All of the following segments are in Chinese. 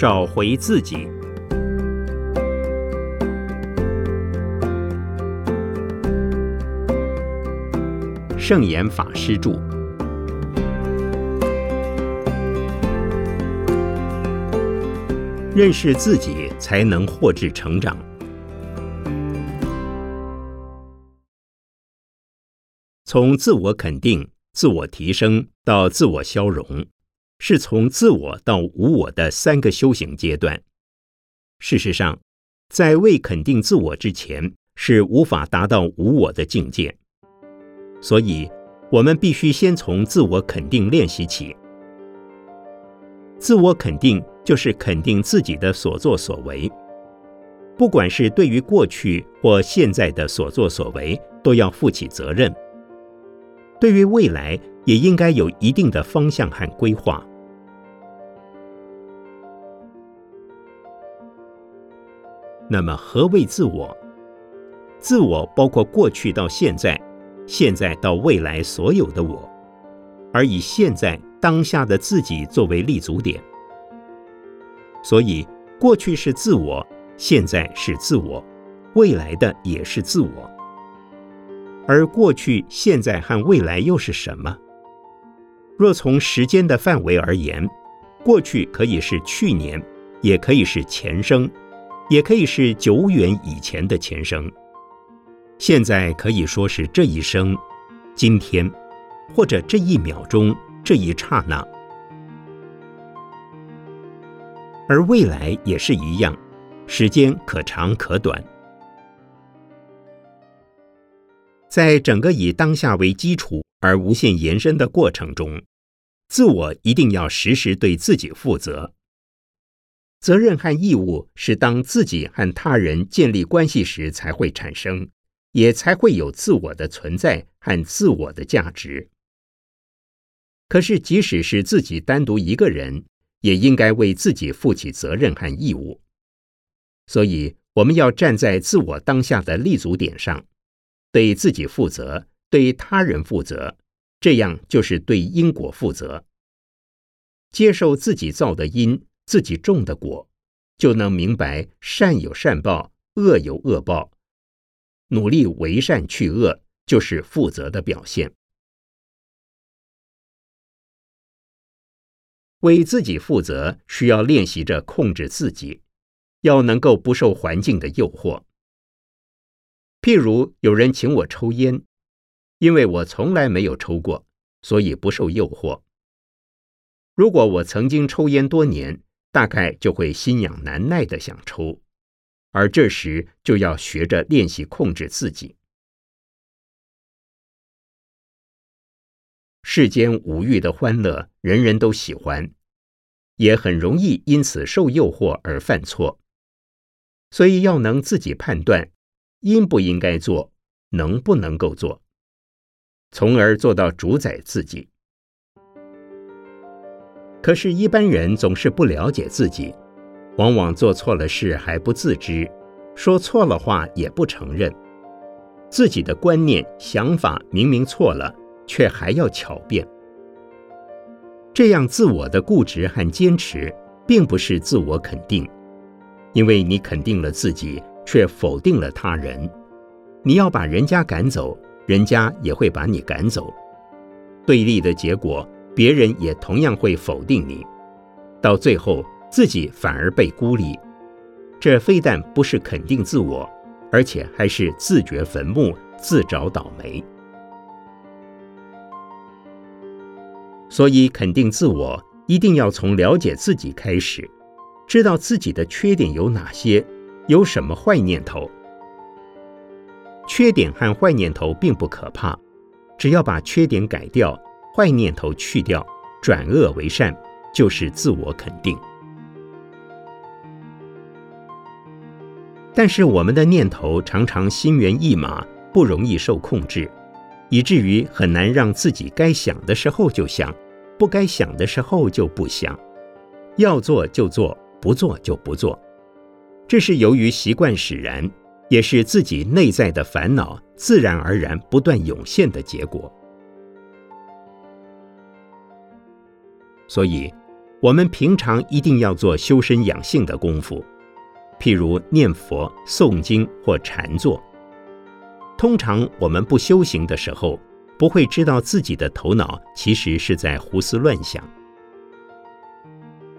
找回自己。圣严法师著。认识自己，才能获致成长。从自我肯定、自我提升到自我消融，是从自我到无我的三个修行阶段。事实上，在未肯定自我之前，是无法达到无我的境界。所以，我们必须先从自我肯定练习起。自我肯定就是肯定自己的所作所为，不管是对于过去或现在的所作所为，都要负起责任。对于未来，也应该有一定的方向和规划。那么，何谓自我？自我包括过去到现在。现在到未来所有的我，而以现在当下的自己作为立足点，所以过去是自我，现在是自我，未来的也是自我。而过去、现在和未来又是什么？若从时间的范围而言，过去可以是去年，也可以是前生，也可以是久远以前的前生。现在可以说是这一生、今天，或者这一秒钟、这一刹那，而未来也是一样，时间可长可短。在整个以当下为基础而无限延伸的过程中，自我一定要时时对自己负责。责任和义务是当自己和他人建立关系时才会产生。也才会有自我的存在和自我的价值。可是，即使是自己单独一个人，也应该为自己负起责任和义务。所以，我们要站在自我当下的立足点上，对自己负责，对他人负责，这样就是对因果负责。接受自己造的因，自己种的果，就能明白善有善报，恶有恶报。努力为善去恶，就是负责的表现。为自己负责，需要练习着控制自己，要能够不受环境的诱惑。譬如有人请我抽烟，因为我从来没有抽过，所以不受诱惑。如果我曾经抽烟多年，大概就会心痒难耐的想抽。而这时就要学着练习控制自己。世间无欲的欢乐，人人都喜欢，也很容易因此受诱惑而犯错。所以要能自己判断应不应该做，能不能够做，从而做到主宰自己。可是，一般人总是不了解自己。往往做错了事还不自知，说错了话也不承认，自己的观念想法明明错了，却还要巧辩。这样自我的固执和坚持，并不是自我肯定，因为你肯定了自己，却否定了他人。你要把人家赶走，人家也会把你赶走，对立的结果，别人也同样会否定你，到最后。自己反而被孤立，这非但不是肯定自我，而且还是自掘坟墓、自找倒霉。所以，肯定自我一定要从了解自己开始，知道自己的缺点有哪些，有什么坏念头。缺点和坏念头并不可怕，只要把缺点改掉，坏念头去掉，转恶为善，就是自我肯定。但是我们的念头常常心猿意马，不容易受控制，以至于很难让自己该想的时候就想，不该想的时候就不想，要做就做，不做就不做。这是由于习惯使然，也是自己内在的烦恼自然而然不断涌现的结果。所以，我们平常一定要做修身养性的功夫，譬如念佛、诵经或禅坐。通常我们不修行的时候，不会知道自己的头脑其实是在胡思乱想。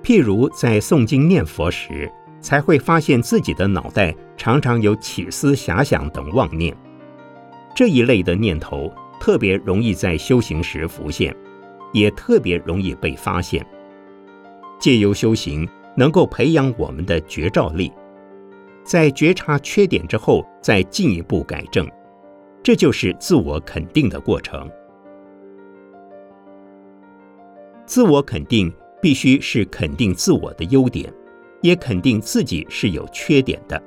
譬如在诵经念佛时，才会发现自己的脑袋常常有起思遐想等妄念。这一类的念头特别容易在修行时浮现，也特别容易被发现。借由修行，能够培养我们的觉照力，在觉察缺点之后，再进一步改正，这就是自我肯定的过程。自我肯定必须是肯定自我的优点，也肯定自己是有缺点的。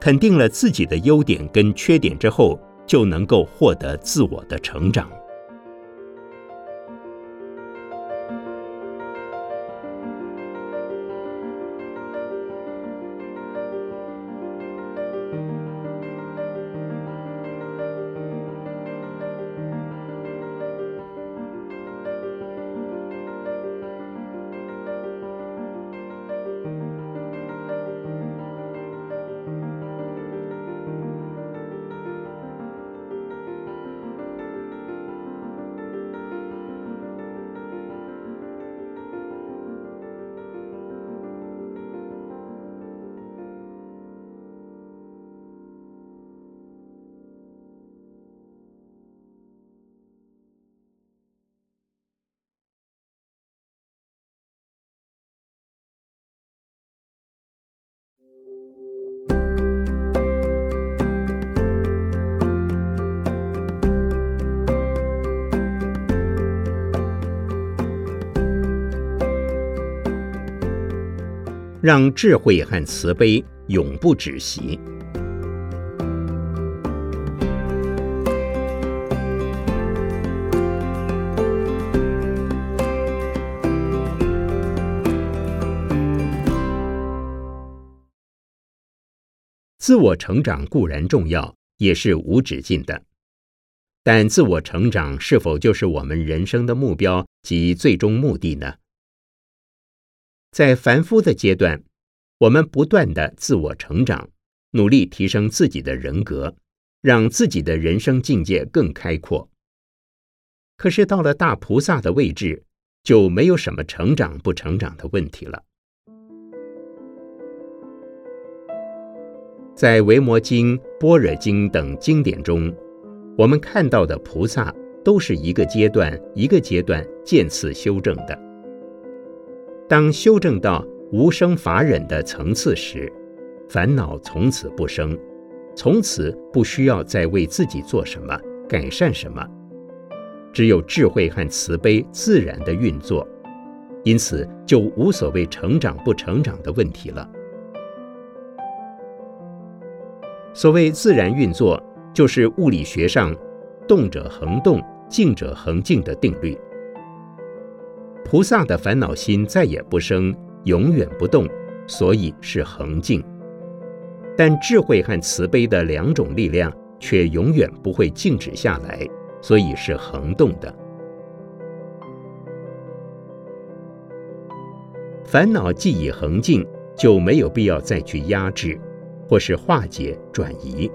肯定了自己的优点跟缺点之后，就能够获得自我的成长。让智慧和慈悲永不止息。自我成长固然重要，也是无止境的，但自我成长是否就是我们人生的目标及最终目的呢？在凡夫的阶段，我们不断的自我成长，努力提升自己的人格，让自己的人生境界更开阔。可是到了大菩萨的位置，就没有什么成长不成长的问题了。在《维摩经》《般若经》等经典中，我们看到的菩萨都是一个阶段一个阶段渐次修正的。当修正到无生法忍的层次时，烦恼从此不生，从此不需要再为自己做什么改善什么，只有智慧和慈悲自然的运作，因此就无所谓成长不成长的问题了。所谓自然运作，就是物理学上动者恒动，静者恒静的定律。菩萨的烦恼心再也不生，永远不动，所以是恒静。但智慧和慈悲的两种力量却永远不会静止下来，所以是恒动的。烦恼既已恒静，就没有必要再去压制，或是化解、转移。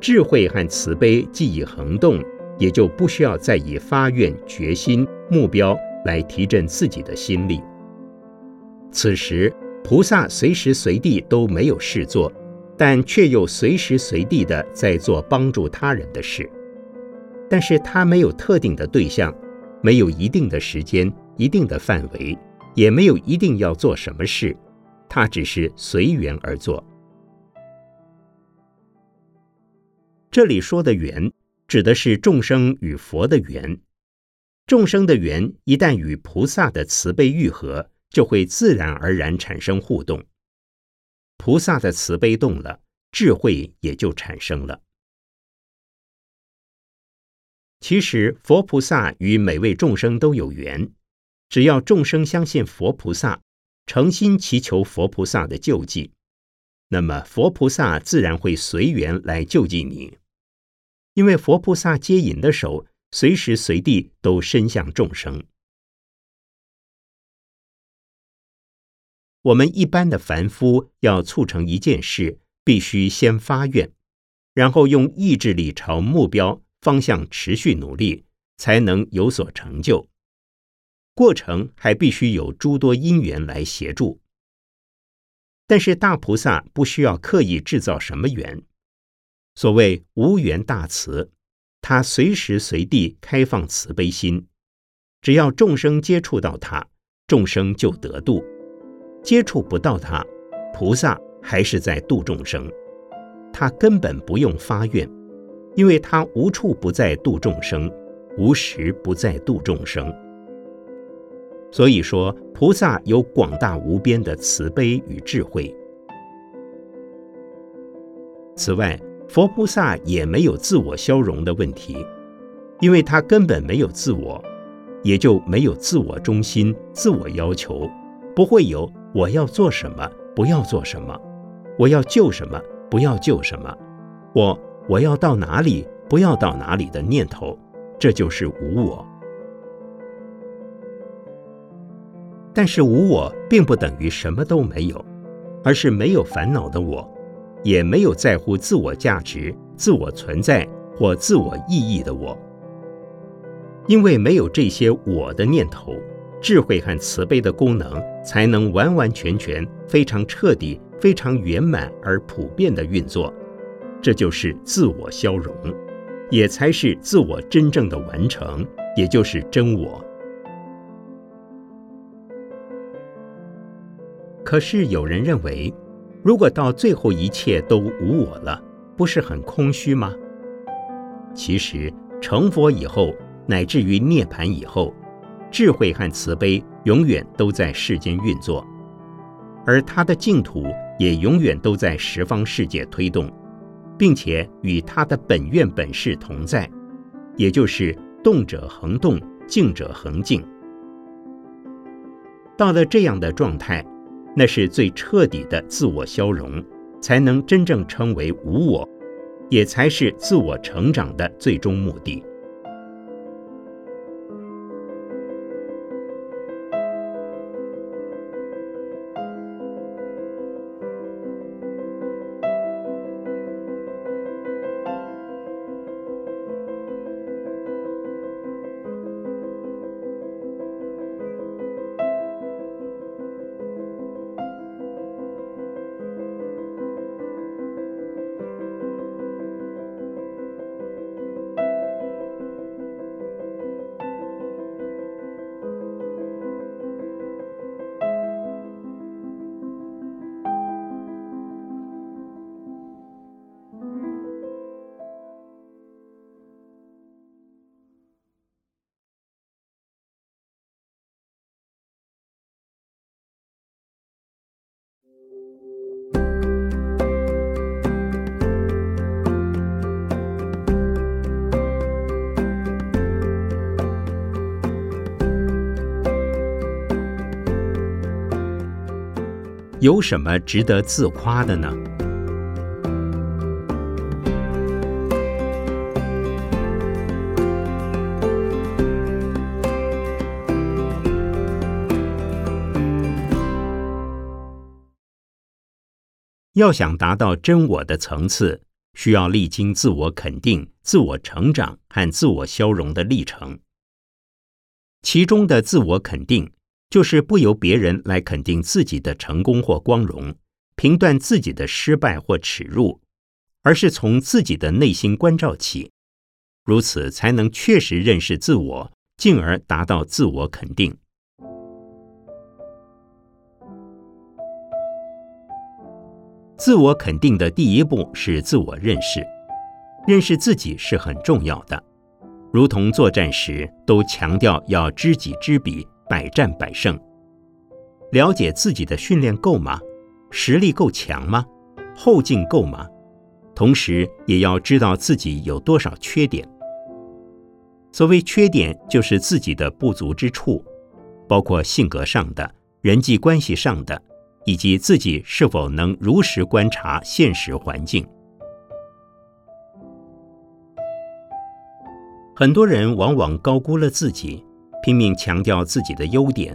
智慧和慈悲既已恒动，也就不需要再以发愿、决心、目标。来提振自己的心力。此时，菩萨随时随地都没有事做，但却又随时随地的在做帮助他人的事。但是他没有特定的对象，没有一定的时间、一定的范围，也没有一定要做什么事，他只是随缘而做。这里说的缘，指的是众生与佛的缘。众生的缘一旦与菩萨的慈悲愈合，就会自然而然产生互动。菩萨的慈悲动了，智慧也就产生了。其实佛菩萨与每位众生都有缘，只要众生相信佛菩萨，诚心祈求佛菩萨的救济，那么佛菩萨自然会随缘来救济你，因为佛菩萨接引的手。随时随地都伸向众生。我们一般的凡夫要促成一件事，必须先发愿，然后用意志力朝目标方向持续努力，才能有所成就。过程还必须有诸多因缘来协助。但是大菩萨不需要刻意制造什么缘，所谓无缘大慈，他随时随地开放慈悲心，只要众生接触到他，众生就得度；接触不到他，菩萨还是在度众生。他根本不用发愿，因为他无处不在度众生，无时不在度众生。所以说，菩萨有广大无边的慈悲与智慧。此外，佛菩萨也没有自我消融的问题，因为他根本没有自我，也就没有自我中心、自我要求，不会有我要做什么，不要做什么，我要救什么，不要救什么，我我要到哪里，不要到哪里的念头，这就是无我。但是无我并不等于什么都没有，而是没有烦恼的我，也没有在乎自我价值、自我存在或自我意义的我。因为没有这些我的念头，智慧和慈悲的功能才能完完全全、非常彻底、非常圆满而普遍的运作。这就是自我消融，也才是自我真正的完成，也就是真我。可是有人认为，如果到最后一切都无我了，不是很空虚吗？其实成佛以后，乃至于涅盘以后，智慧和慈悲永远都在世间运作，而他的净土也永远都在十方世界推动，并且与他的本愿本事同在，也就是动者恒动，静者恒静。到了这样的状态。那是最彻底的自我消融，才能真正称为无我，也才是自我成长的最终目的。有什么值得自夸的呢？要想达到真我的层次，需要历经自我肯定、自我成长和自我消融的历程。其中的自我肯定。就是不由别人来肯定自己的成功或光荣，评断自己的失败或耻辱，而是从自己的内心关照起，如此才能确实认识自我，进而达到自我肯定。自我肯定的第一步是自我认识，认识自己是很重要的，如同作战时都强调要知己知彼。百战百胜，了解自己的训练够吗？实力够强吗？后劲够吗？同时也要知道自己有多少缺点。所谓缺点，就是自己的不足之处，包括性格上的、人际关系上的，以及自己是否能如实观察现实环境。很多人往往高估了自己。拼命强调自己的优点，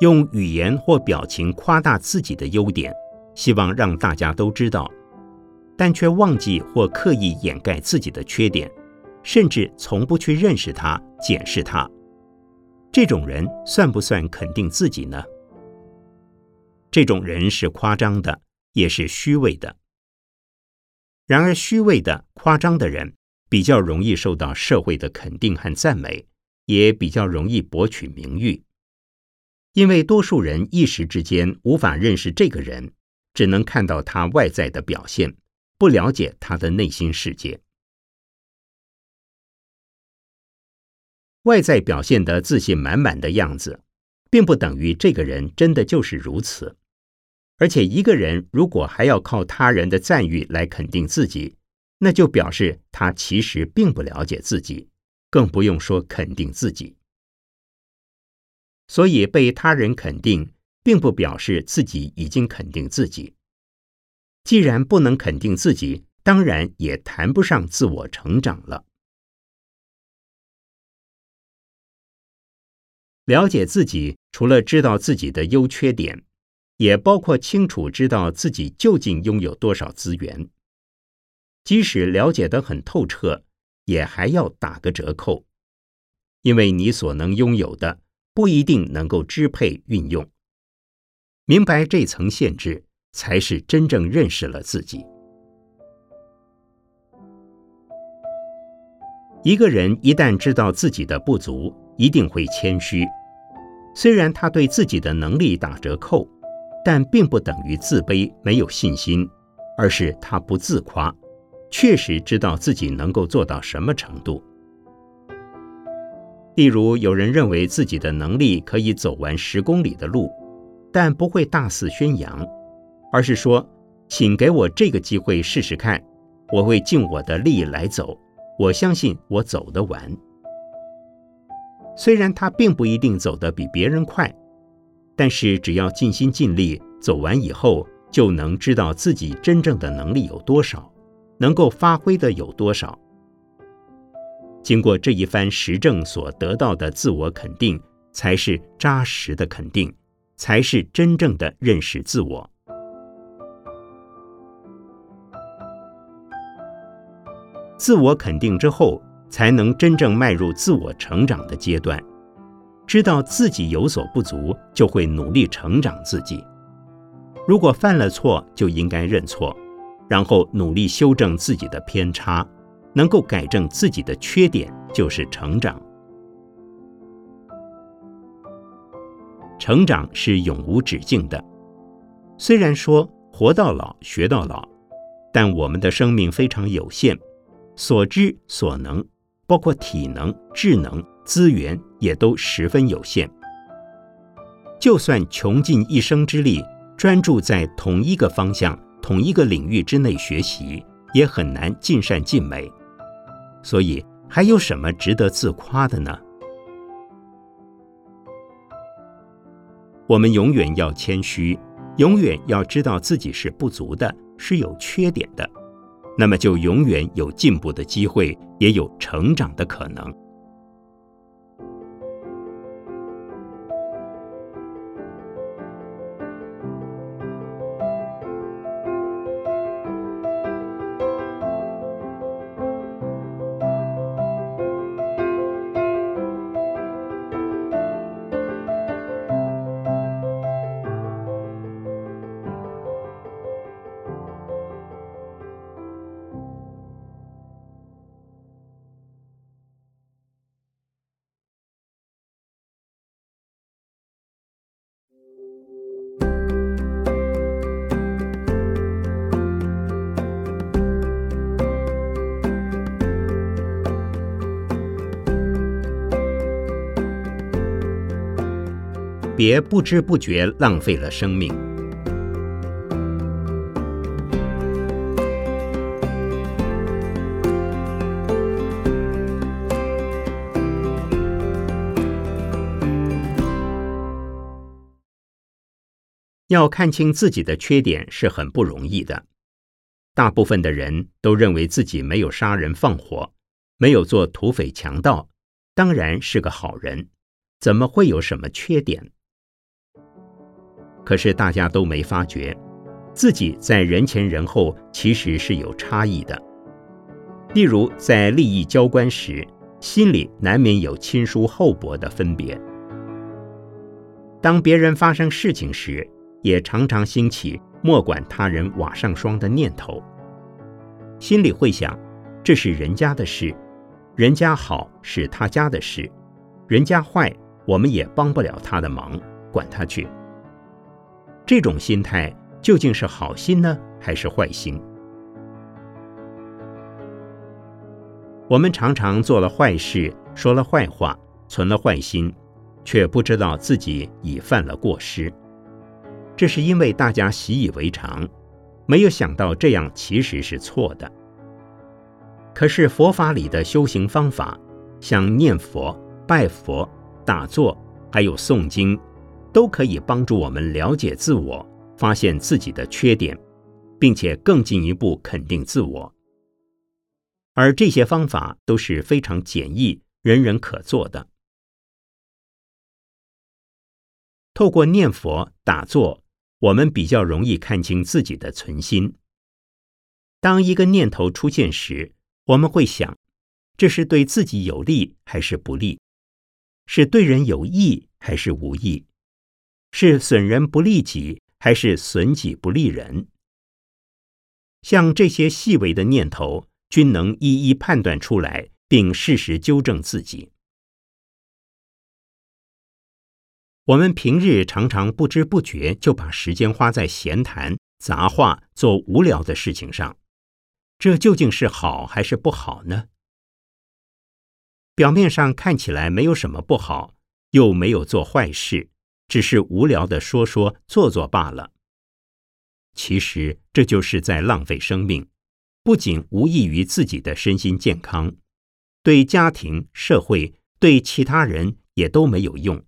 用语言或表情夸大自己的优点，希望让大家都知道，但却忘记或刻意掩盖自己的缺点，甚至从不去认识它、检视它。这种人算不算肯定自己呢？这种人是夸张的，也是虚伪的。然而，虚伪的、夸张的人比较容易受到社会的肯定和赞美，也比较容易博取名誉。因为多数人一时之间无法认识这个人，只能看到他外在的表现，不了解他的内心世界。外在表现的自信满满的样子，并不等于这个人真的就是如此。而且，一个人如果还要靠他人的赞誉来肯定自己，那就表示他其实并不了解自己，更不用说肯定自己。所以，被他人肯定，并不表示自己已经肯定自己。既然不能肯定自己，当然也谈不上自我成长了。了解自己，除了知道自己的优缺点。也包括清楚知道自己究竟拥有多少资源，即使了解得很透彻，也还要打个折扣，因为你所能拥有的不一定能够支配运用。明白这层限制，才是真正认识了自己。一个人一旦知道自己的不足，一定会谦虚，虽然他对自己的能力打折扣。但并不等于自卑、没有信心，而是他不自夸，确实知道自己能够做到什么程度。例如，有人认为自己的能力可以走完十公里的路，但不会大肆宣扬，而是说：“请给我这个机会试试看，我会尽我的力来走，我相信我走得完。”虽然他并不一定走得比别人快。但是，只要尽心尽力走完以后，就能知道自己真正的能力有多少，能够发挥的有多少。经过这一番实证所得到的自我肯定，才是扎实的肯定，才是真正的认识自我。自我肯定之后，才能真正迈入自我成长的阶段。知道自己有所不足，就会努力成长自己。如果犯了错，就应该认错，然后努力修正自己的偏差，能够改正自己的缺点，就是成长。成长是永无止境的。虽然说活到老学到老，但我们的生命非常有限，所知所能，包括体能、智能。资源也都十分有限，就算穷尽一生之力，专注在同一个方向、同一个领域之内学习，也很难尽善尽美。所以，还有什么值得自夸的呢？我们永远要谦虚，永远要知道自己是不足的，是有缺点的，那么就永远有进步的机会，也有成长的可能。别不知不觉浪费了生命。要看清自己的缺点是很不容易的。大部分的人都认为自己没有杀人放火，没有做土匪强盗，当然是个好人，怎么会有什么缺点？可是大家都没发觉，自己在人前人后其实是有差异的。例如在利益交关时，心里难免有亲疏厚薄的分别；当别人发生事情时，也常常兴起莫管他人瓦上霜的念头，心里会想：这是人家的事，人家好是他家的事，人家坏我们也帮不了他的忙，管他去。这种心态究竟是好心呢，还是坏心？我们常常做了坏事，说了坏话，存了坏心，却不知道自己已犯了过失。这是因为大家习以为常，没有想到这样其实是错的。可是佛法里的修行方法，像念佛、拜佛、打坐，还有诵经。都可以帮助我们了解自我，发现自己的缺点，并且更进一步肯定自我。而这些方法都是非常简易、人人可做的。透过念佛打坐，我们比较容易看清自己的存心。当一个念头出现时，我们会想：这是对自己有利还是不利？是对人有益还是无益？是损人不利己，还是损己不利人？像这些细微的念头，均能一一判断出来，并适时纠正自己。我们平日常常不知不觉就把时间花在闲谈、杂话、做无聊的事情上，这究竟是好还是不好呢？表面上看起来没有什么不好，又没有做坏事。只是无聊的说说做做罢了。其实这就是在浪费生命，不仅无益于自己的身心健康，对家庭、社会、对其他人也都没有用。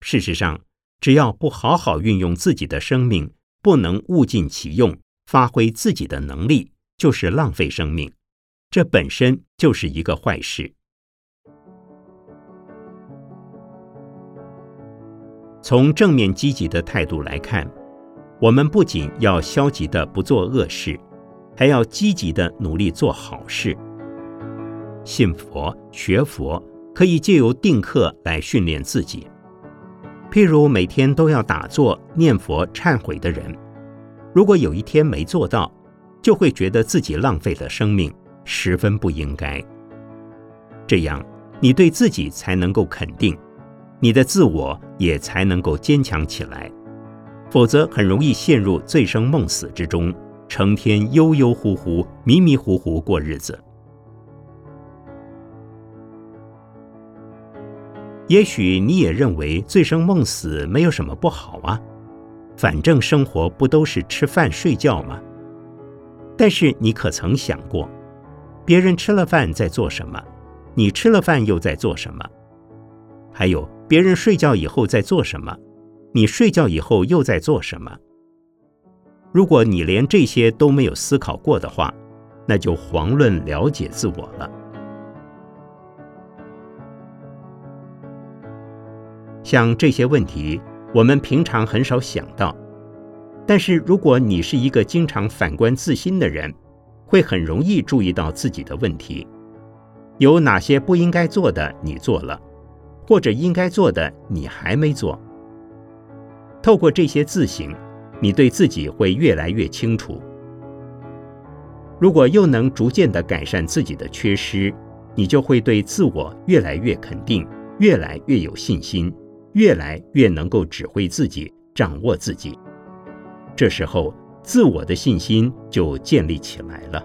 事实上，只要不好好运用自己的生命，不能物尽其用，发挥自己的能力，就是浪费生命。这本身就是一个坏事。从正面积极的态度来看，我们不仅要消极的不做恶事，还要积极的努力做好事。信佛学佛可以借由定课来训练自己。譬如每天都要打坐念佛忏悔的人，如果有一天没做到，就会觉得自己浪费了生命，十分不应该。这样，你对自己才能够肯定。你的自我也才能够坚强起来，否则很容易陷入醉生梦死之中，成天悠悠乎乎、迷迷糊糊过日子。也许你也认为醉生梦死没有什么不好啊，反正生活不都是吃饭睡觉吗？但是你可曾想过，别人吃了饭在做什么？你吃了饭又在做什么？还有。别人睡觉以后在做什么？你睡觉以后又在做什么？如果你连这些都没有思考过的话，那就遑论了解自我了。像这些问题，我们平常很少想到，但是如果你是一个经常反观自心的人，会很容易注意到自己的问题，有哪些不应该做的你做了。或者应该做的你还没做。透过这些自省，你对自己会越来越清楚。如果又能逐渐的改善自己的缺失，你就会对自我越来越肯定，越来越有信心，越来越能够指挥自己，掌握自己。这时候，自我的信心就建立起来了。